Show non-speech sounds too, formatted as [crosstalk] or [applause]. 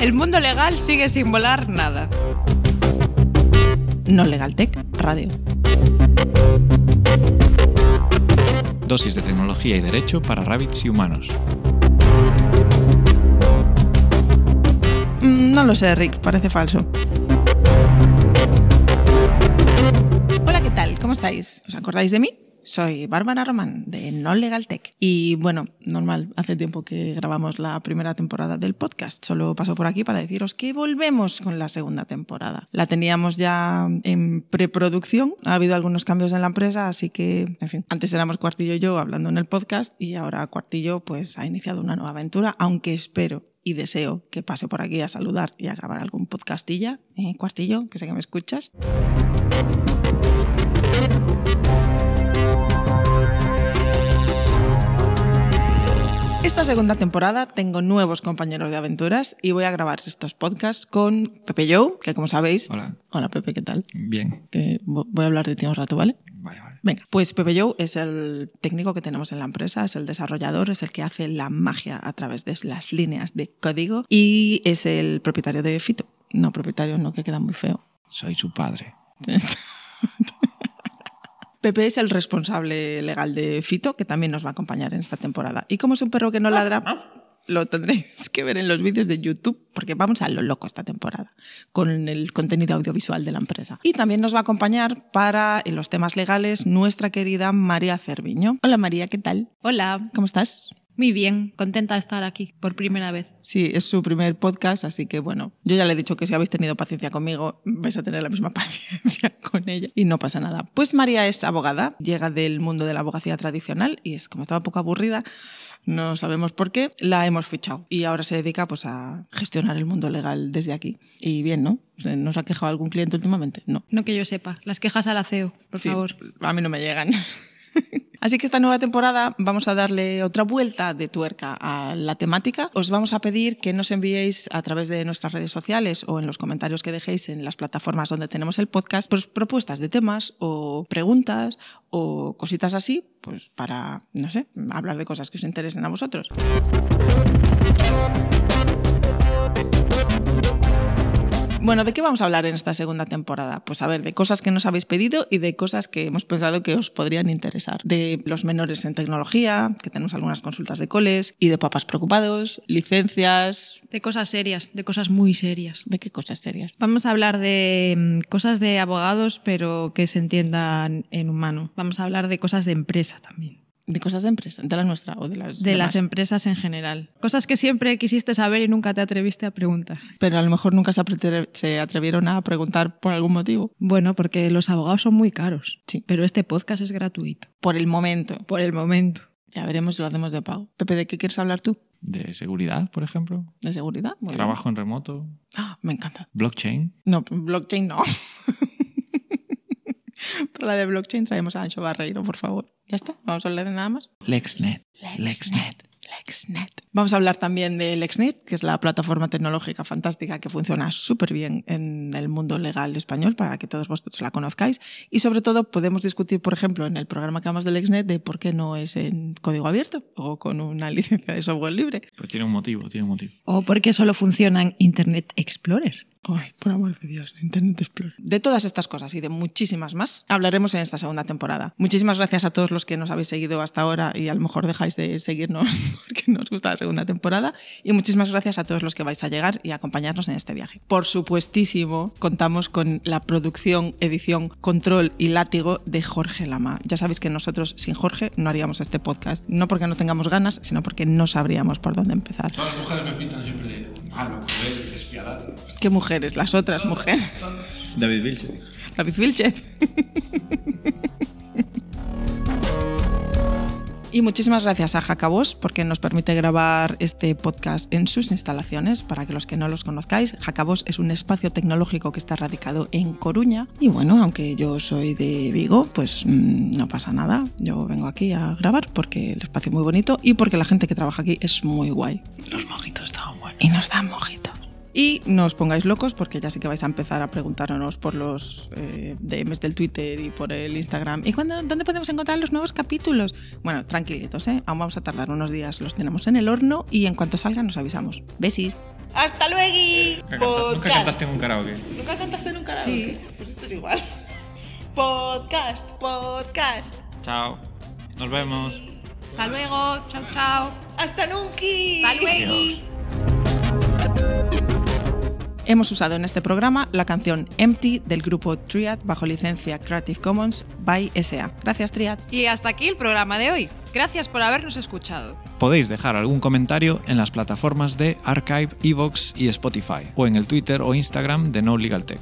El mundo legal sigue sin volar nada. No Legal Tech Radio. Dosis de tecnología y derecho para rabbits y humanos. Mm, No lo sé, Rick, parece falso. Hola, ¿qué tal? ¿Cómo estáis? ¿Os acordáis de mí? Soy Bárbara Román de No Legal Tech. Y bueno, normal, hace tiempo que grabamos la primera temporada del podcast. Solo paso por aquí para deciros que volvemos con la segunda temporada. La teníamos ya en preproducción. Ha habido algunos cambios en la empresa, así que, en fin, antes éramos Cuartillo y yo hablando en el podcast y ahora Cuartillo pues ha iniciado una nueva aventura, aunque espero y deseo que pase por aquí a saludar y a grabar algún podcastilla. ¿Eh, Cuartillo, que sé que me escuchas. Esta segunda temporada tengo nuevos compañeros de aventuras y voy a grabar estos podcasts con Pepe Joe, que como sabéis... Hola. Hola Pepe, ¿qué tal? Bien. Que vo- voy a hablar de ti un rato, ¿vale? Vale, vale. Venga, pues Pepe Joe es el técnico que tenemos en la empresa, es el desarrollador, es el que hace la magia a través de las líneas de código y es el propietario de Fito. No, propietario no, que queda muy feo. Soy su padre. [laughs] Pepe es el responsable legal de Fito, que también nos va a acompañar en esta temporada. Y como es un perro que no ladra, lo tendréis que ver en los vídeos de YouTube, porque vamos a lo loco esta temporada, con el contenido audiovisual de la empresa. Y también nos va a acompañar para en los temas legales nuestra querida María Cerviño. Hola María, ¿qué tal? Hola, ¿Cómo estás? Muy bien, contenta de estar aquí por primera vez. Sí, es su primer podcast, así que bueno, yo ya le he dicho que si habéis tenido paciencia conmigo, vais a tener la misma [laughs] paciencia con ella y no pasa nada. Pues María es abogada, llega del mundo de la abogacía tradicional y es como estaba poco aburrida, no sabemos por qué, la hemos fichado y ahora se dedica pues a gestionar el mundo legal desde aquí. Y bien, ¿no? ¿Nos ha quejado algún cliente últimamente? No. No que yo sepa, las quejas al aceo, por Sí, favor. A mí no me llegan. [laughs] Así que esta nueva temporada vamos a darle otra vuelta de tuerca a la temática. Os vamos a pedir que nos enviéis a través de nuestras redes sociales o en los comentarios que dejéis en las plataformas donde tenemos el podcast pues, propuestas de temas o preguntas o cositas así, pues para, no sé, hablar de cosas que os interesen a vosotros. Bueno, ¿de qué vamos a hablar en esta segunda temporada? Pues a ver, de cosas que nos habéis pedido y de cosas que hemos pensado que os podrían interesar. De los menores en tecnología, que tenemos algunas consultas de coles, y de papás preocupados, licencias. De cosas serias, de cosas muy serias. ¿De qué cosas serias? Vamos a hablar de mm, cosas de abogados, pero que se entiendan en humano. Vamos a hablar de cosas de empresa también. De cosas de empresa, de la nuestra o de las De demás. las empresas en general. Cosas que siempre quisiste saber y nunca te atreviste a preguntar. Pero a lo mejor nunca se, atre- se atrevieron a preguntar por algún motivo. Bueno, porque los abogados son muy caros. Sí. Pero este podcast es gratuito. Por el momento. Por el momento. Ya veremos si lo hacemos de pago. Pepe, ¿de qué quieres hablar tú? De seguridad, por ejemplo. ¿De seguridad? Muy bien. Trabajo en remoto. Ah, me encanta. Blockchain. No, blockchain no. [laughs] Para la de blockchain traemos a Ancho Barreiro, por favor. Ya está, vamos a hablar de nada más. LexNet. LexNet. LexNet. Vamos a hablar también de LexNet, que es la plataforma tecnológica fantástica que funciona súper bien en el mundo legal español para que todos vosotros la conozcáis. Y sobre todo podemos discutir, por ejemplo, en el programa que hablamos de LexNet, de por qué no es en código abierto o con una licencia de software libre. Pues tiene un motivo, tiene un motivo. O porque solo funciona en Internet Explorer. Ay, por amor de Dios, Internet Explorer. De todas estas cosas y de muchísimas más hablaremos en esta segunda temporada. Muchísimas gracias a todos los que nos habéis seguido hasta ahora y a lo mejor dejáis de seguirnos [laughs] porque no os gusta la segunda temporada. Y muchísimas gracias a todos los que vais a llegar y acompañarnos en este viaje. Por supuestísimo, contamos con la producción, edición, control y látigo de Jorge Lama. Ya sabéis que nosotros sin Jorge no haríamos este podcast. No porque no tengamos ganas, sino porque no sabríamos por dónde empezar. Todas las mujeres me pintan siempre de malo, cruel, despiadado. ¿Qué mujeres? Las otras mujeres. David Vilche. David Vilche. Y muchísimas gracias a Jacabos porque nos permite grabar este podcast en sus instalaciones. Para que los que no los conozcáis, Jacabos es un espacio tecnológico que está radicado en Coruña. Y bueno, aunque yo soy de Vigo, pues mmm, no pasa nada. Yo vengo aquí a grabar porque el espacio es muy bonito y porque la gente que trabaja aquí es muy guay. Los mojitos estaban buenos. Y nos dan mojitos. Y no os pongáis locos porque ya sé que vais a empezar a preguntarnos por los eh, DMs del Twitter y por el Instagram. ¿Y cuándo, dónde podemos encontrar los nuevos capítulos? Bueno, tranquilitos, ¿eh? Aún vamos a tardar unos días. Los tenemos en el horno y en cuanto salgan nos avisamos. Besis. ¡Hasta luego! Nunca, canta- nunca cantaste en un karaoke. ¿Nunca cantaste en un karaoke? Sí. Pues esto es igual. [laughs] Podcast, podcast. Chao. Nos vemos. Hasta luego. Chao, chao. ¡Hasta nunca! Hasta luego. Hemos usado en este programa la canción Empty del grupo Triad bajo licencia Creative Commons by SA. Gracias, Triad. Y hasta aquí el programa de hoy. Gracias por habernos escuchado. Podéis dejar algún comentario en las plataformas de Archive, Evox y Spotify, o en el Twitter o Instagram de No Legal Tech.